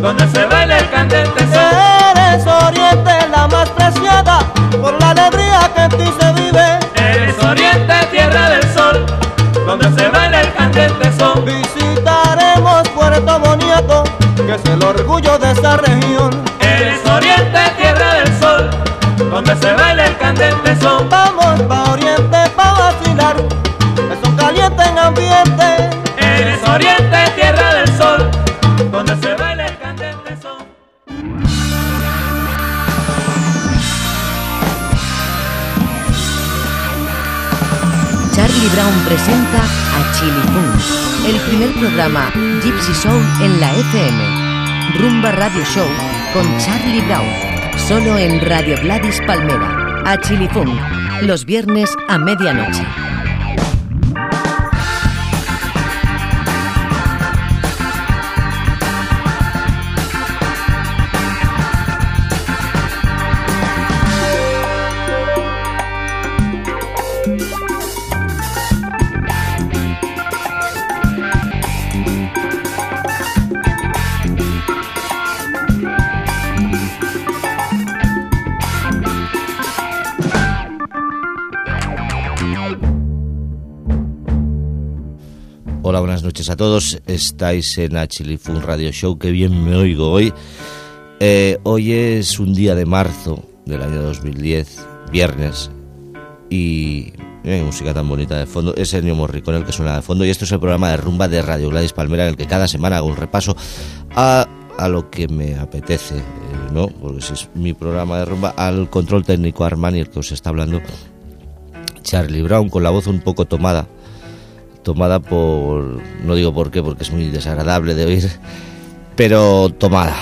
donde se baila el candente son. Eres oriente la más preciada, por la alegría que en ti se vive. Eres oriente, tierra del sol, donde se baila el candente son. Visitaremos Puerto Boniato, que es el orgullo de esa región. Brown presenta a Chili Funk, el primer programa Gypsy Soul en la FM. Rumba Radio Show con Charlie Brown, solo en Radio Gladys Palmera. A Chili Funk, los viernes a medianoche. Todos. Estáis en Achilifun Radio Show. Qué bien me oigo hoy. Eh, hoy es un día de marzo del año 2010, viernes, y eh, música tan bonita de fondo. Es el Morricón el que suena de fondo. Y esto es el programa de rumba de Radio Gladys Palmera, en el que cada semana hago un repaso a, a lo que me apetece, eh, ¿no? Porque ese es mi programa de rumba. Al control técnico Armani, el que os está hablando, Charlie Brown, con la voz un poco tomada tomada por, no digo por qué, porque es muy desagradable de oír, pero tomada.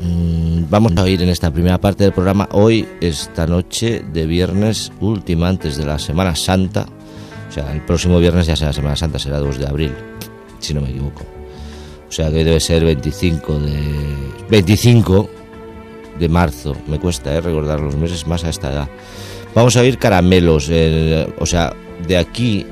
Mm, Vamos a oír en esta primera parte del programa hoy, esta noche de viernes última antes de la Semana Santa. O sea, el próximo viernes ya será Semana Santa, será 2 de abril, si no me equivoco. O sea que debe ser 25 de 25 de marzo. Me cuesta eh, recordar los meses más a esta edad. Vamos a oír caramelos, eh, o sea, de aquí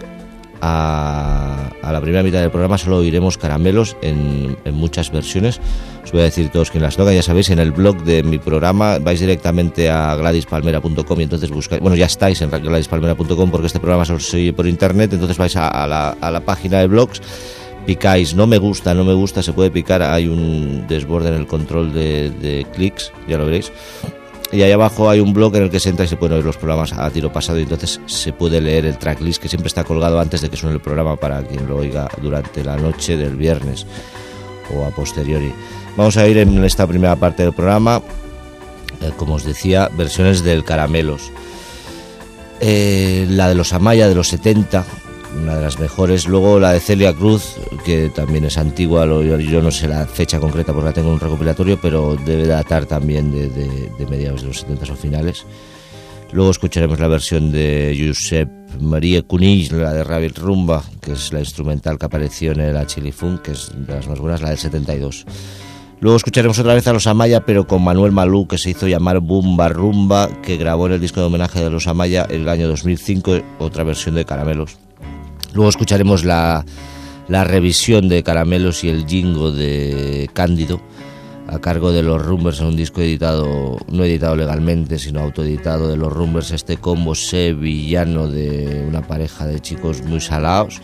a, la primera mitad del programa solo oiremos caramelos en, muchas versiones. Os voy a decir todos quién las toca. Ya sabéis, en el blog de mi programa vais directamente a gladispalmera.com y entonces buscáis. Bueno, ya estáis en gladispalmera.com porque este programa solo se oye por internet. Entonces vais a, a, la, a la página de blogs picáis no me gusta, no me gusta, se puede picar, hay un desborde en el control de, de clics, ya lo veréis. Y ahí abajo hay un blog en el que se entra y se pueden oír los programas a tiro pasado y entonces se puede leer el tracklist que siempre está colgado antes de que suene el programa para quien lo oiga durante la noche del viernes o a posteriori. Vamos a ir en esta primera parte del programa, eh, como os decía, versiones del Caramelos. Eh, la de los Amaya de los 70, una de las mejores. Luego la de Celia Cruz, que también es antigua, yo no sé la fecha concreta porque la tengo en un recopilatorio, pero debe datar también de, mediados de los 70 o finales. Luego escucharemos la versión de Josep María Cunill, la de Rabbit Rumba, que es la instrumental que apareció en el Chili Funk, que es de las más buenas, la del 72. Luego escucharemos otra vez a los Amaya, pero con Manuel Malú, que se hizo llamar Bumba Rumba, que grabó en el disco de homenaje de los Amaya el año 2005, otra versión de Caramelos. Luego escucharemos la, la, revisión de Caramelos y el jingo de Cándido a cargo de los Rumbers en un disco editado, no editado legalmente, sino autoeditado de los Rumbers, este combo sevillano de una pareja de chicos muy salados,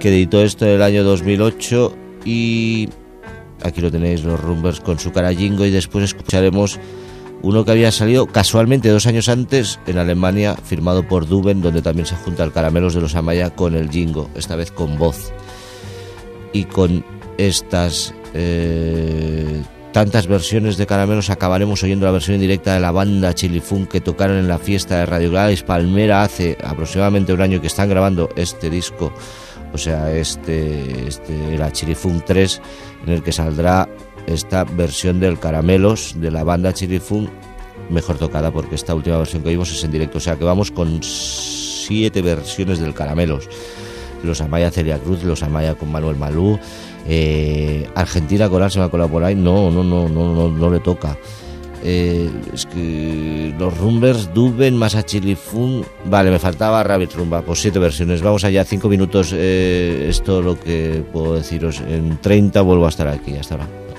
que editó esto en el año 2008 y aquí lo tenéis, los Rumbers con su cara jingo y después escucharemos uno que había salido casualmente dos años antes en Alemania, firmado por Duben, donde también se junta el Caramelos de los Amaya con el Jingo, esta vez con voz. Y con estas eh, tantas versiones de Caramelos acabaremos oyendo la versión directa de la banda Chilifun que tocaron en la fiesta de Radio Gladys Palmera hace aproximadamente un año que están grabando este disco, o sea, este, este la Chilifun 3, en el que saldrá esta versión del Caramelos de la banda Chilifun mejor tocada porque esta última versión que vimos es en directo, o sea que vamos con siete versiones del Caramelos. Los Amaya Celia Cruz, los Amaya con Manuel Malú, eh, Argentina colado por ahí, no, no, no, no, no, no le toca. Eh, es que los Rumbers, Duben, Masa Chilifun. Vale, me faltaba Rabbit Rumba, pues siete versiones. Vamos allá, cinco minutos. Eh, es lo que puedo deciros. En 30 vuelvo a estar aquí. Hasta ahora.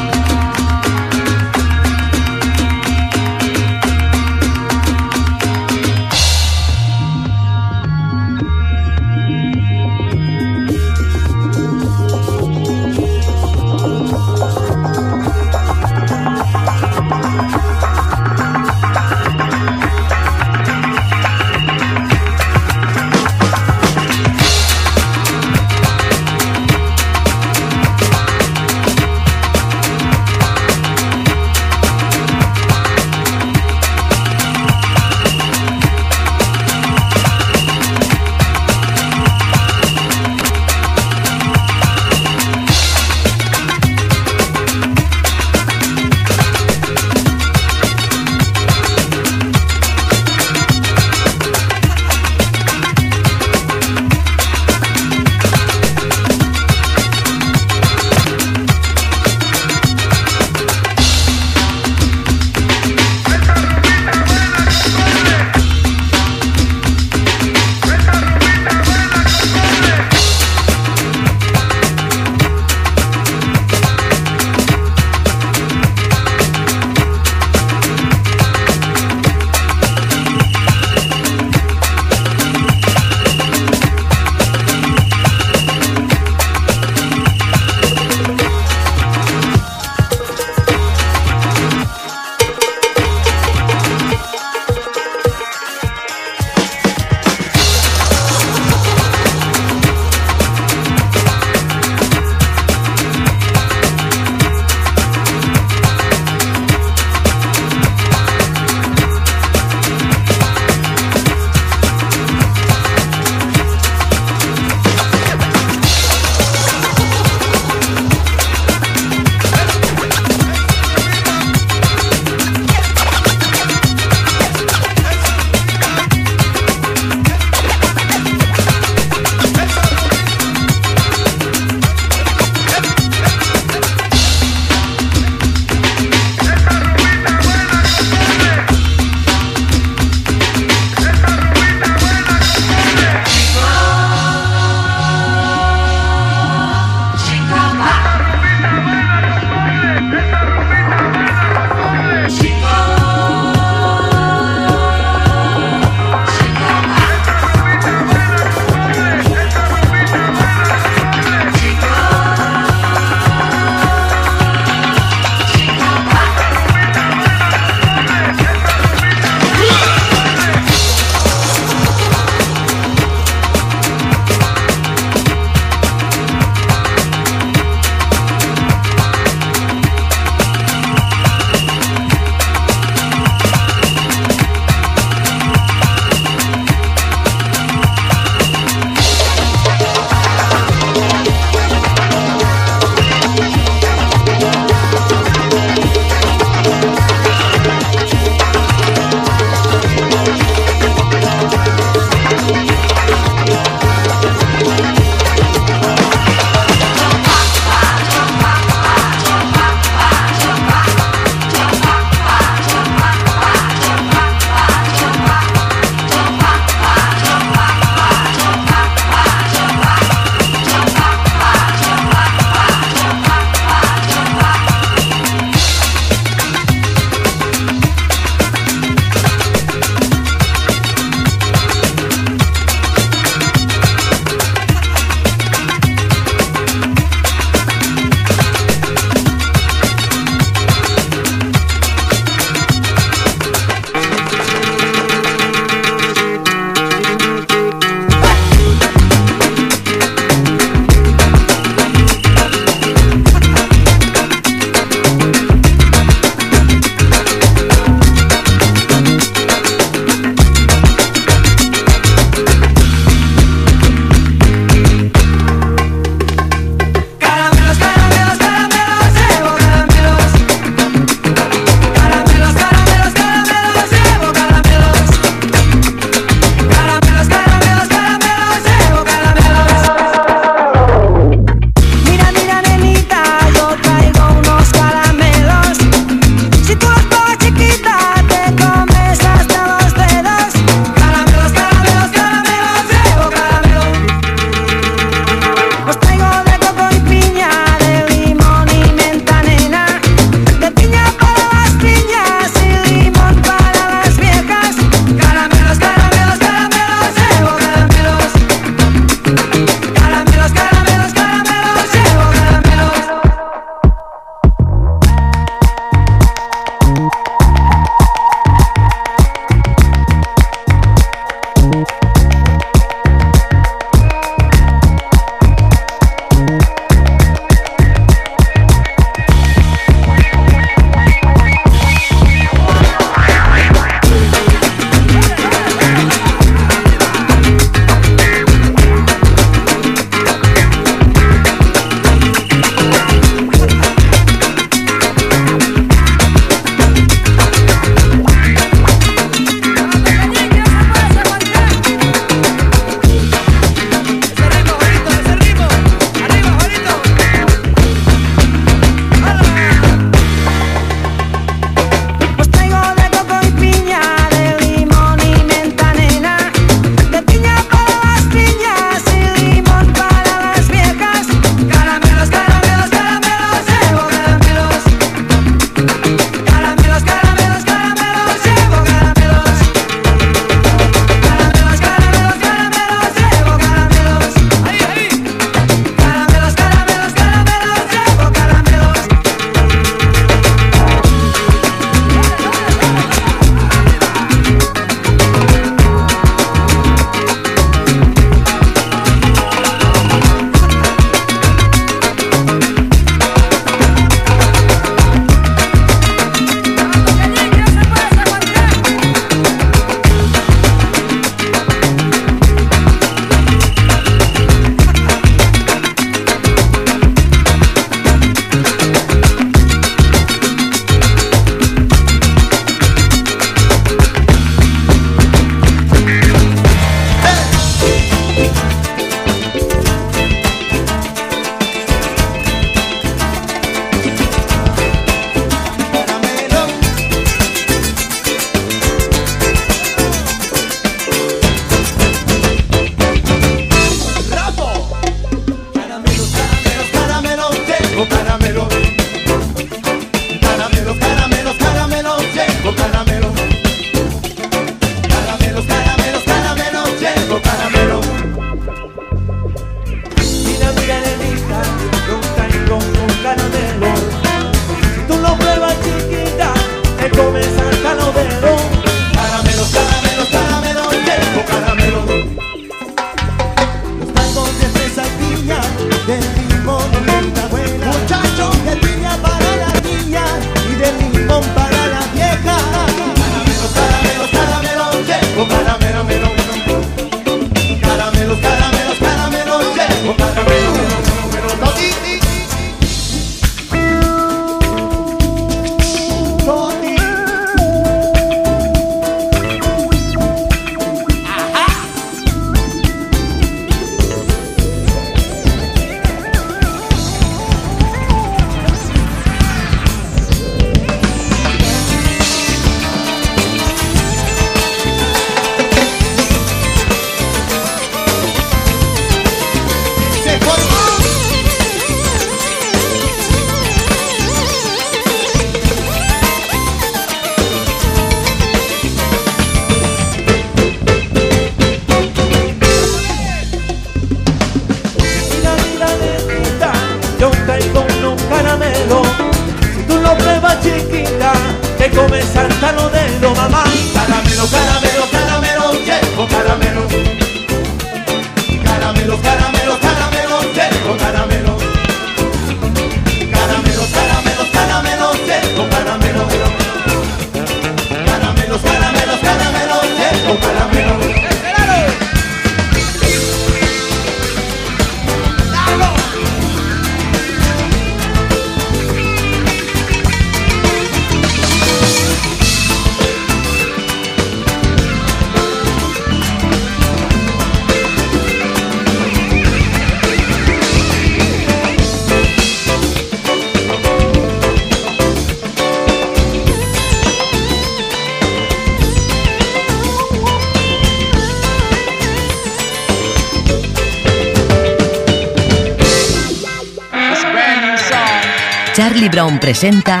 Presenta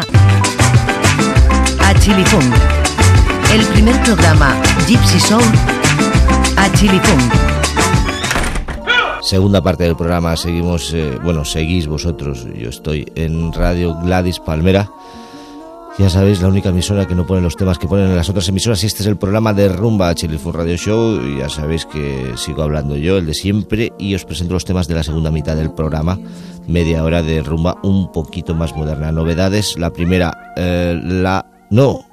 a Chili el primer programa Gypsy Soul a Chili Funk. Segunda parte del programa, seguimos, eh, bueno, seguís vosotros, yo estoy en Radio Gladys Palmera. Ya sabéis, la única emisora que no pone los temas que ponen en las otras emisoras y este es el programa de Rumba Chilifun Radio Show. Ya sabéis que sigo hablando yo, el de siempre, y os presento los temas de la segunda mitad del programa. Media hora de rumba un poquito más moderna. Novedades, la primera, eh, la... No,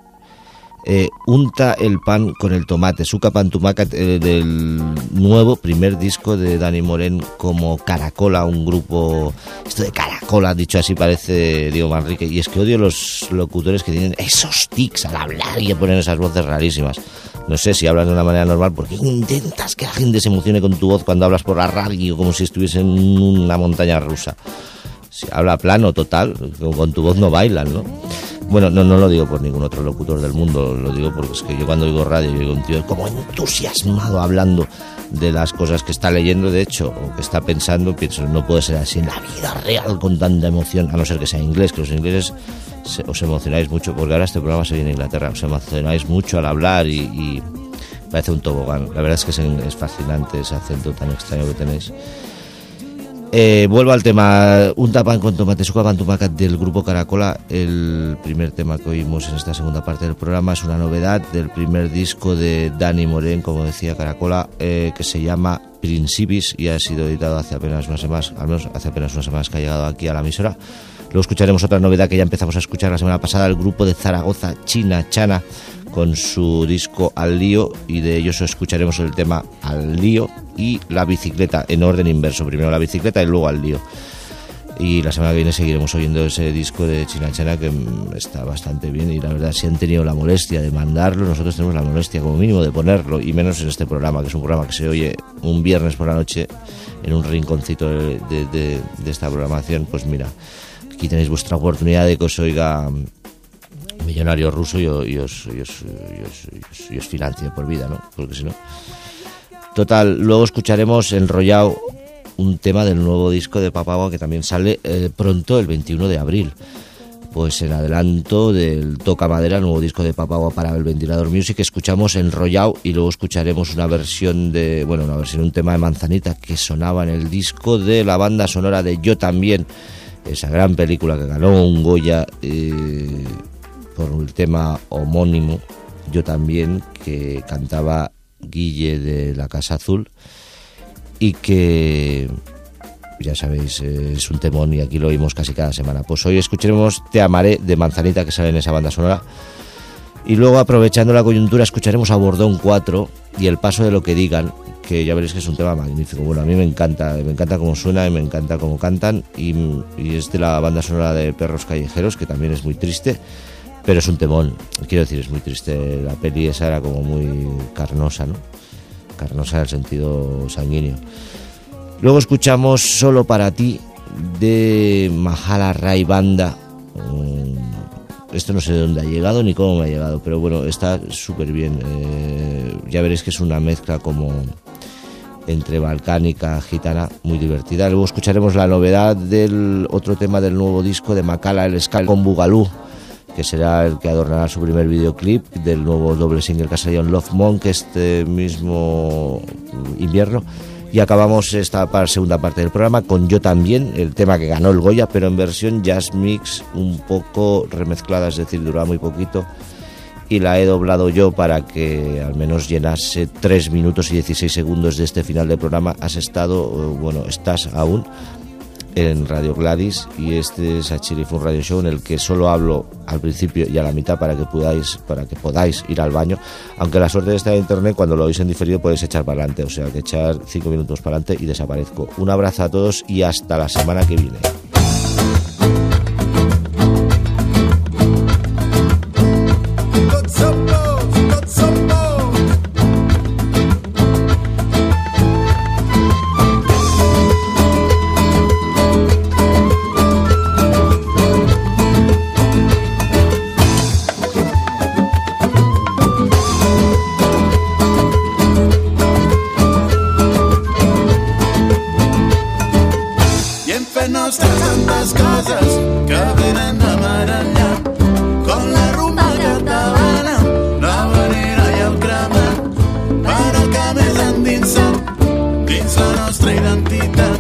eh, unta el pan con el tomate, Suca Pan Tumaca eh, del nuevo primer disco de Dani Moren como Caracola, un grupo, esto de Caracola, dicho así parece Diego Manrique, y es que odio los locutores que tienen esos tics al hablar y que ponen esas voces rarísimas. No sé si hablan de una manera normal, porque intentas que la gente se emocione con tu voz cuando hablas por la radio, como si estuviese en una montaña rusa. Si habla plano, total, con tu voz no bailan, ¿no? Bueno, no, no lo digo por ningún otro locutor del mundo, lo digo porque es que yo cuando oigo radio, yo digo un tío como entusiasmado hablando de las cosas que está leyendo, de hecho, o que está pensando, pienso, no puede ser así en la vida real con tanta emoción, a no ser que sea inglés, que los ingleses se- os emocionáis mucho, porque ahora este programa se viene a Inglaterra, os emocionáis mucho al hablar y, y parece un tobogán. La verdad es que es, es fascinante ese acento tan extraño que tenéis. Eh, vuelvo al tema Un tapan con tomate suca pan tumaca del grupo Caracola. El primer tema que oímos en esta segunda parte del programa es una novedad del primer disco de Dani Morén, como decía Caracola, eh, que se llama Principis y ha sido editado hace apenas unas semanas, al menos hace apenas unas semanas que ha llegado aquí a la emisora. Luego escucharemos otra novedad que ya empezamos a escuchar la semana pasada, el grupo de Zaragoza, China Chana, con su disco Al Lío, y de ellos escucharemos el tema Al Lío y la bicicleta, en orden inverso, primero la bicicleta y luego Al Lío. Y la semana que viene seguiremos oyendo ese disco de China Chana que mm, está bastante bien y la verdad si han tenido la molestia de mandarlo, nosotros tenemos la molestia como mínimo de ponerlo y menos en este programa, que es un programa que se oye un viernes por la noche en un rinconcito de, esta programación, pues mira, aquí tenéis vuestra oportunidad de que os oiga mm, millonario ruso y, os- y os financie por vida, ¿no? Porque si no... Total, luego escucharemos Enrollado un tema del nuevo disco de Papagua que también sale eh, pronto, el 21 de abril. Pues en adelanto del Toca Madera, nuevo disco de Papagua para el Ventilador Music, escuchamos Enrollado y luego escucharemos una versión de, bueno, una versión, un tema de Manzanita que sonaba en el disco de la banda sonora de Yo también, esa gran película que ganó un Goya eh, por el tema homónimo, Yo también, que cantaba Guille de la Casa Azul y que ya sabéis, eh, es un temón y aquí lo oímos casi cada semana. Pues hoy escucharemos Te amaré de Manzanita que sale en esa banda sonora. Y luego, aprovechando la coyuntura, escucharemos a Bordón 4 y El paso de lo que digan, que ya veréis que es un tema magnífico. Bueno, a mí me encanta, me encanta cómo suena y me encanta cómo cantan. Y es de la banda sonora de Perros Callejeros, que también es muy triste, pero es un temón. Quiero decir, es muy triste. La peli esa era como muy carnosa, ¿no? Carnosa en el sentido sanguíneo. Luego escuchamos Solo para ti de Mahala Rai Banda. Mm, Esto no sé de dónde ha llegado ni cómo me ha llegado, pero bueno, está súper bien. Eh, ya veréis que es una mezcla como entre balcánica, gitana, muy divertida. Luego escucharemos la novedad del otro tema del nuevo disco de Macala, el Skal con Bugalú, que será el que adornará su primer videoclip del nuevo doble single que salió en Love Monk este mismo invierno. Y acabamos esta segunda parte del programa con Yo también, el tema que ganó el Goya, pero en versión jazz mix un poco remezclada, es decir, duraba muy poquito. Y la he doblado yo para que al menos llenase 3 minutos y 16 segundos de este final del programa. Has estado, eh, bueno, estás aún en Radio Gladys y este es Achille Fun Radio Show en el que solo hablo al principio y a la mitad para que podáis para que podáis ir al baño. Aunque la suerte de estar en internet cuando lo oís en diferido podéis echar para adelante. O sea que echar cinco minutos para adelante y desaparezco. Un abrazo a todos y hasta la semana que viene dins la nostra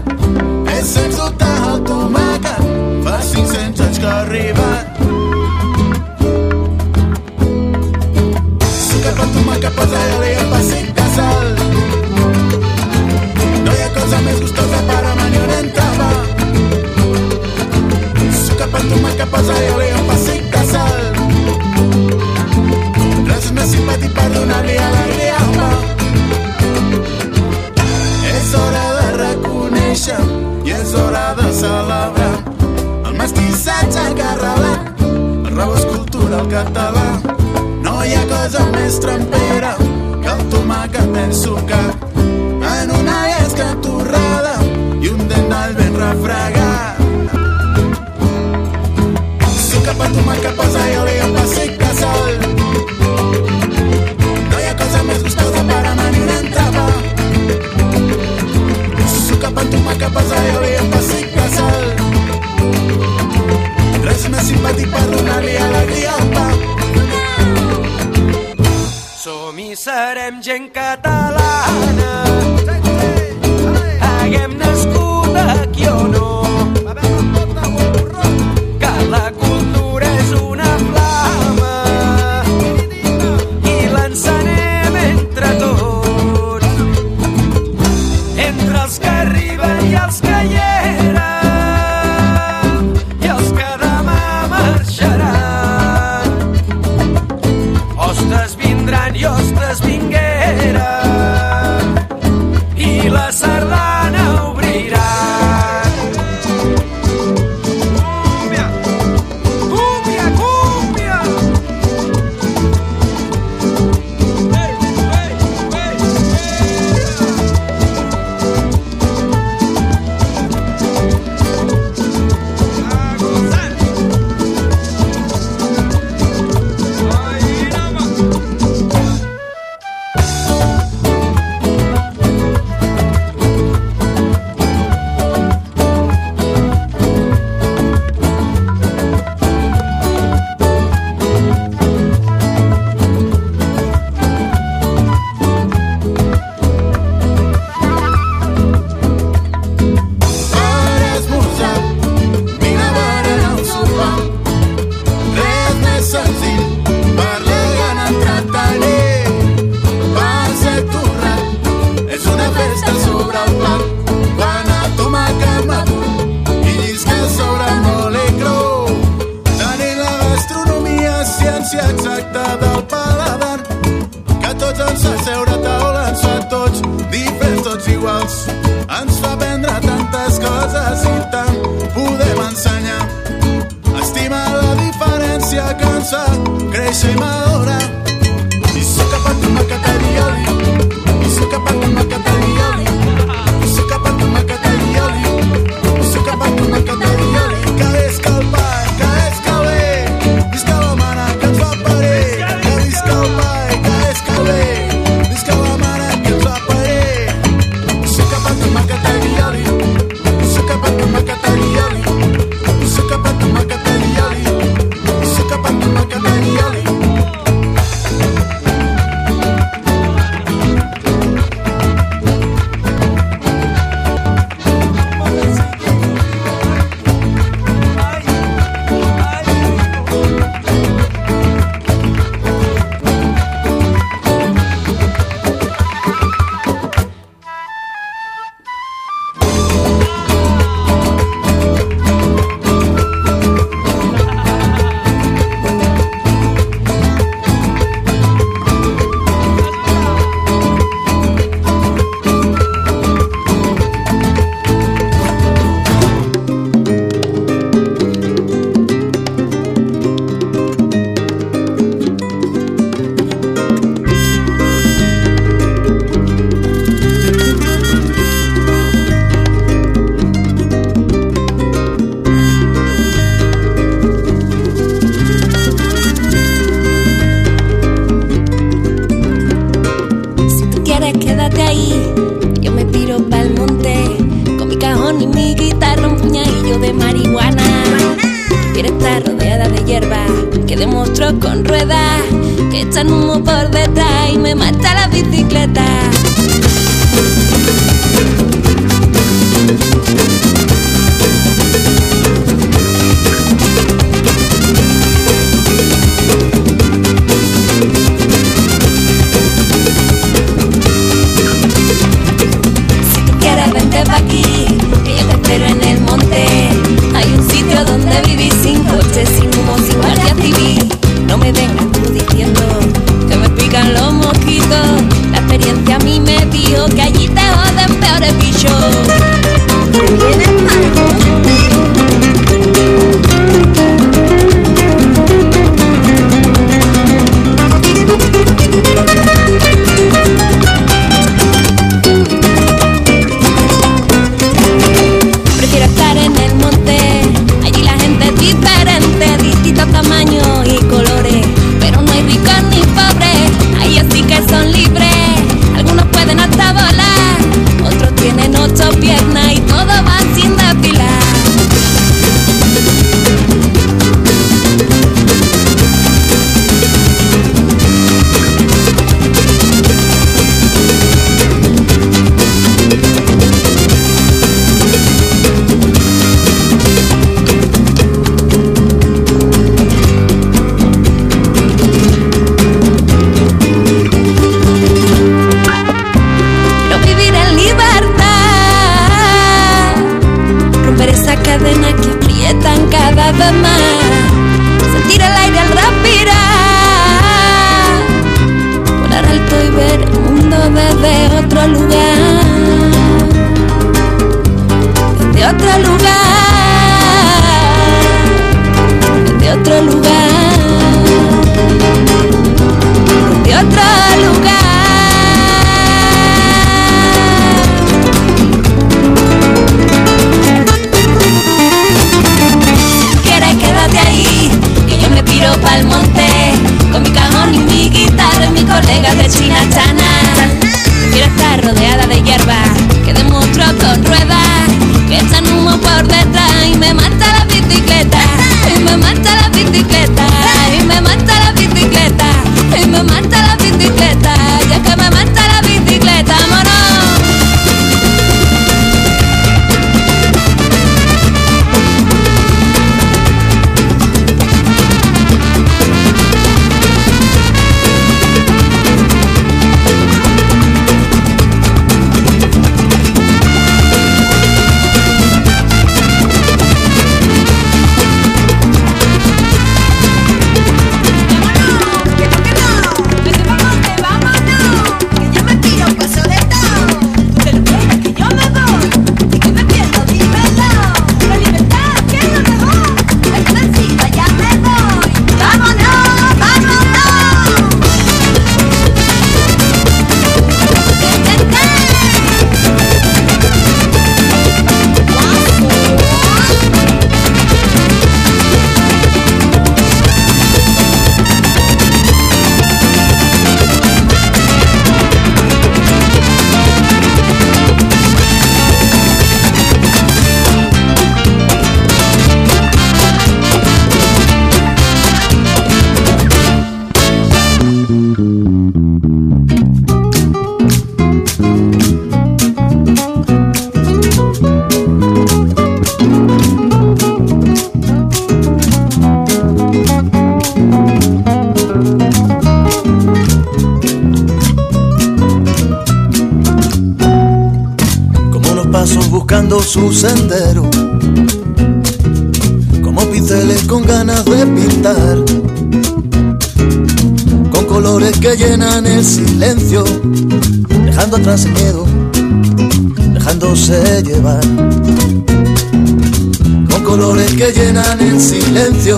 colores que llenan el silencio,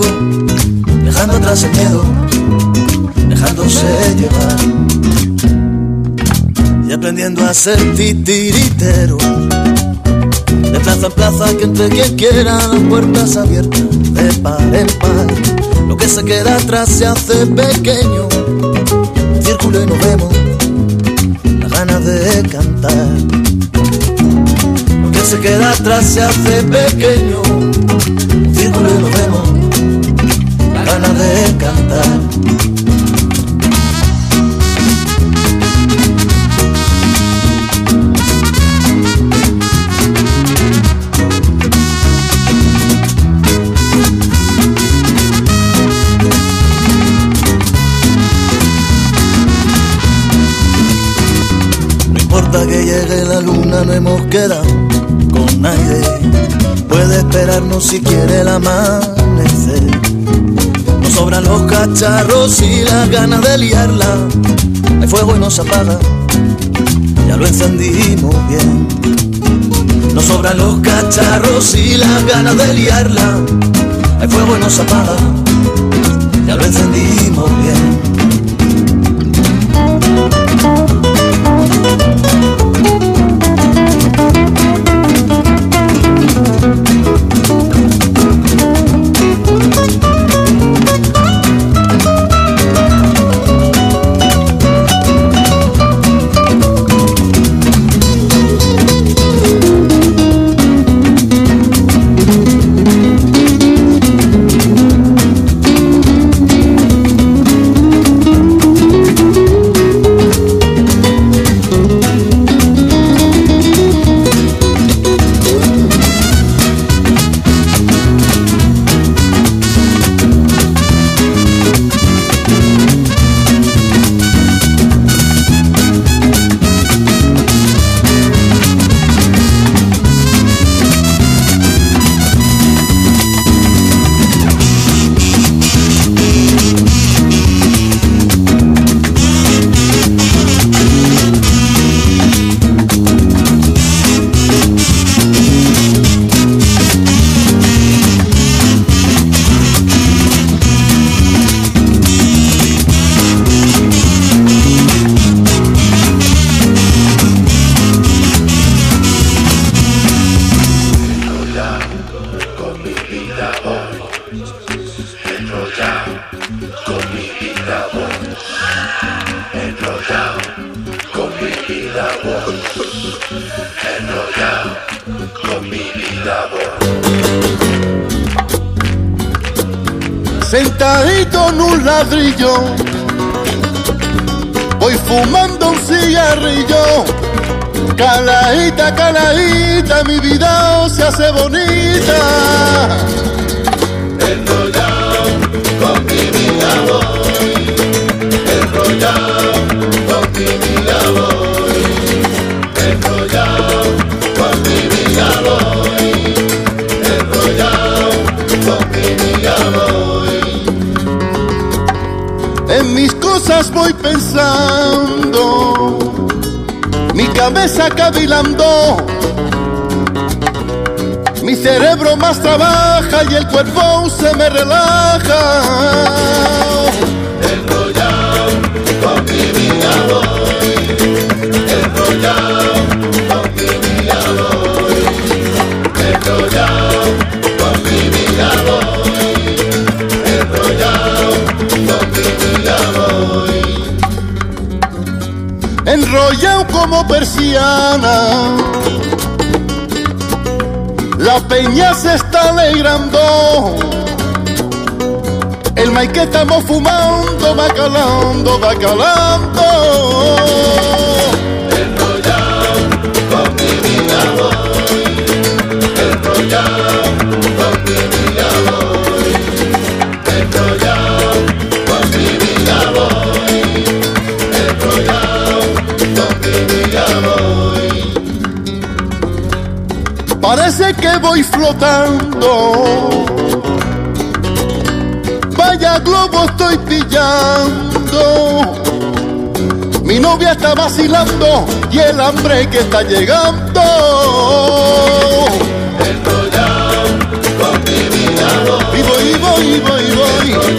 dejando atrás el miedo, dejándose llevar y aprendiendo a ser titiritero. De plaza en plaza, que entre quien quiera, las puertas abiertas, de par en par. Lo que se queda atrás se hace pequeño, círculo y nos vemos, la ganas de cantar. Se queda atrás se hace pequeño, círculo y nos vemos, la ganas de cantar. No importa que llegue la luna, no hemos quedado. Esperarnos si quiere el amanecer. Nos sobran los cacharros y las ganas de liarla. Hay fuego y no se apaga, ya lo encendimos bien. Nos sobran los cacharros y las ganas de liarla. Hay fuego y no se apaga, ya lo encendimos bien. Cerebro más trabaja y el cuerpo se me relaja. Enrollado con mi vida voy, enrollado con mi vida voy, enrollado con mi vida voy, enrollado con mi vida voy. enrollado como persiana. La peña se está alegrando. El maíz que estamos fumando va calando, va calando. Con mi flotando. Vaya globo estoy pillando. Mi novia está vacilando y el hambre que está llegando. Enrollado con mi voy. Y voy, y voy, y voy, voy. Voy.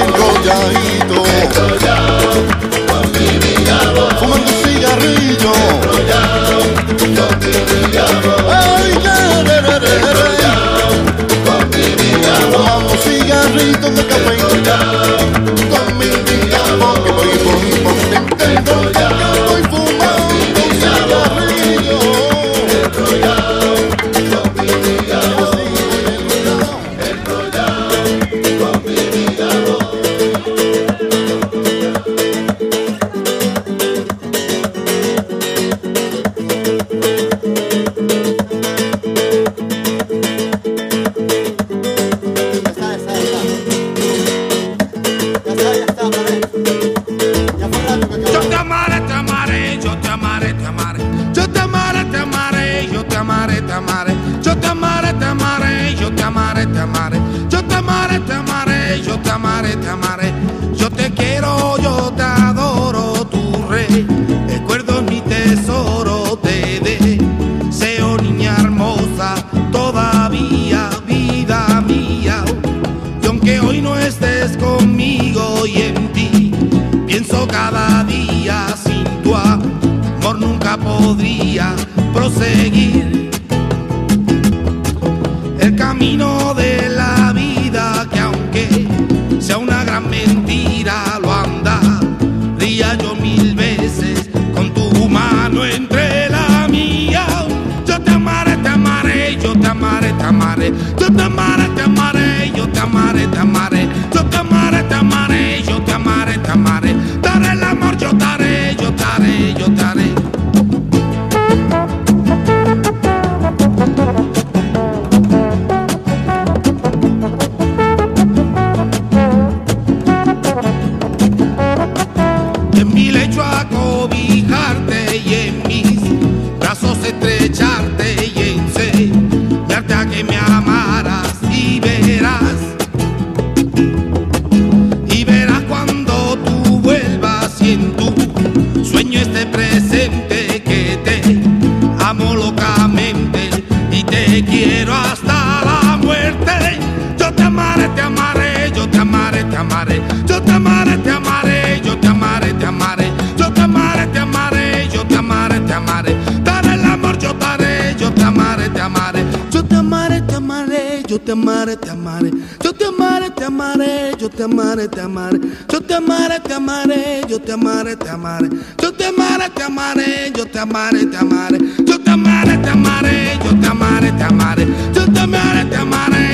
Enrolladito, Fumamos cigarritos de cafeína. Con mi porque voy por amaré te amaré yo te amaré te amaré yo te amaré te amaré yo te amaré te amaré yo te amaré te amaré yo te amaré te amaré daré el amor yo daré yo te amaré te amaré yo te amaré te amaré yo te amaré te amaré yo te amaré te amaré yo te amaré te amaré yo te amaré te amaré yo te amaré te amaré yo te amaré te amaré yo te amaré te amaré yo te amaré te amaré yo te amaré te amaré yo te amaré te amaré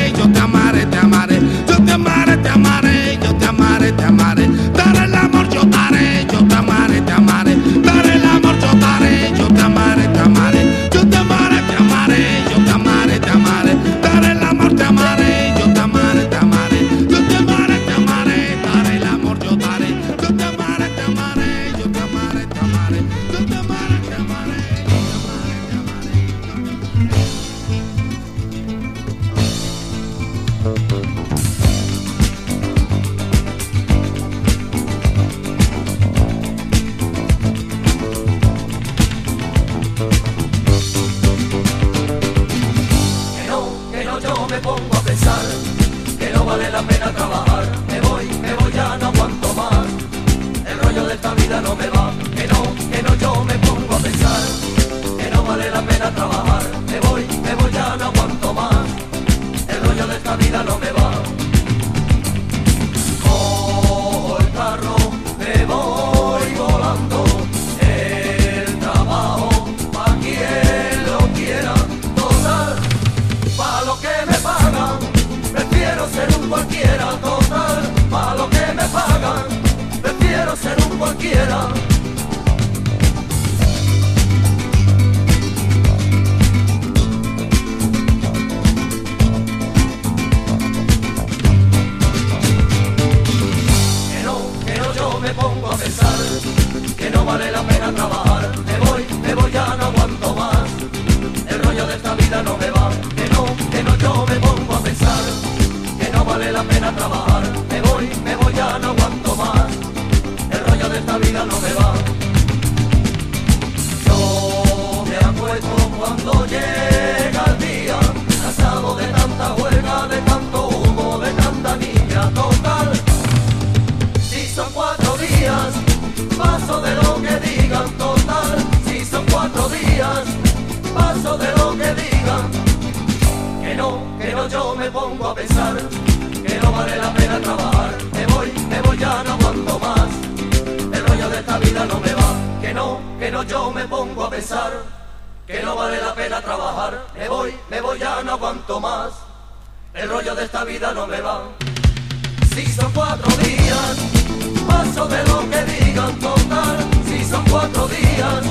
cualquiera, total, para lo que me pagan, prefiero ser un cualquiera. Que no, que no yo me pongo a pensar, que no vale la pena trabajar, me voy, me voy, ya no aguanto más, el rollo de esta vida no me va, que no, que no yo me pongo a pensar vale la pena trabajar. Me voy, me voy, ya no aguanto más. El rollo de esta vida no me va. Yo me acuesto cuando llega el día, cansado de tanta huelga, de tanto humo, de tanta niña total. Si son cuatro días, paso de lo que digan total. Si son cuatro días, paso de lo que digan. Que no, que no, yo me pongo a pensar que no vale la pena trabajar. Me voy, me voy, ya no aguanto más. El rollo de esta vida no me va. Que no, que no, yo me pongo a pensar que no vale la pena trabajar. Me voy, me voy, ya no aguanto más. El rollo de esta vida no me va. Si son cuatro días, paso de lo que digan total. Si son cuatro días,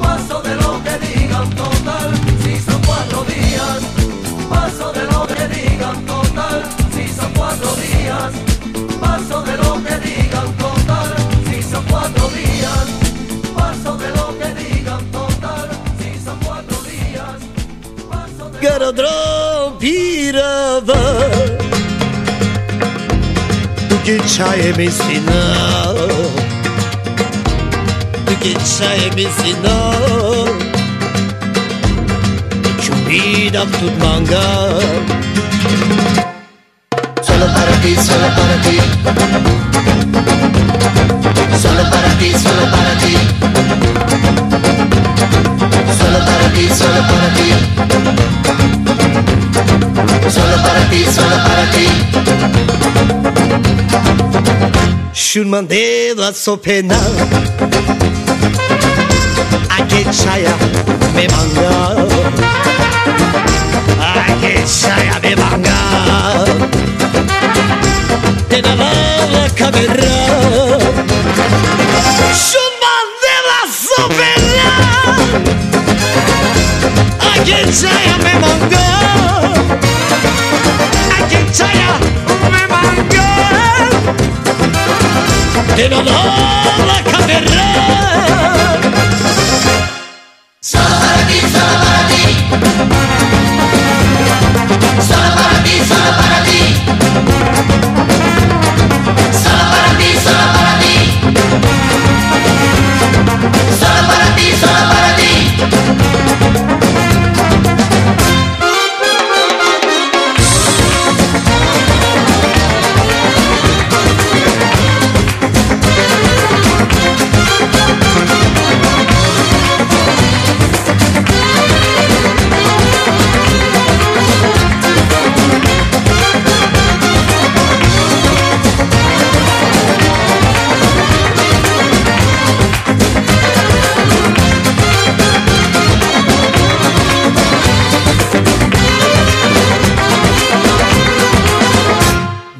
paso de lo que digan total. Si son cuatro días, paso de lo que digan total. Cuatro días, paso de lo que digan total. Si son cuatro días, paso de lo que digan total. Si son cuatro días, paso de Garodro pirava Tu che c'hai messina Tu che c'hai messina Ciumida tut manga. Solo para ti, solo para ti. Solo para ti, solo para ti. Solo para ti, solo para ti. Solo para ti, solo para ti. So pena A che c'hai me manga A che c'hai me manga Te la lava camera Shun mandela so pena A che c'hai me manga A che c'hai me manga Te la lava camera Solo para ti, solo para ti. Solo para ti, solo para ti. Solo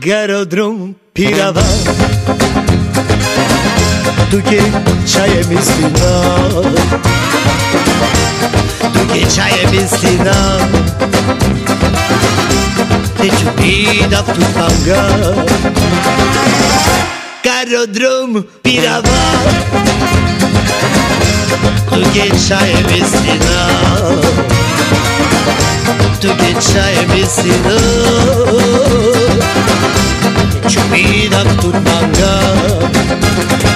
garodrom pirava. Duke čaje mislina Duke čaje mislina Neću pida tutam ga Garodrom pirava. Tugeçay misina Tugeçay misina Çubidak tutmanga Tugeçay misina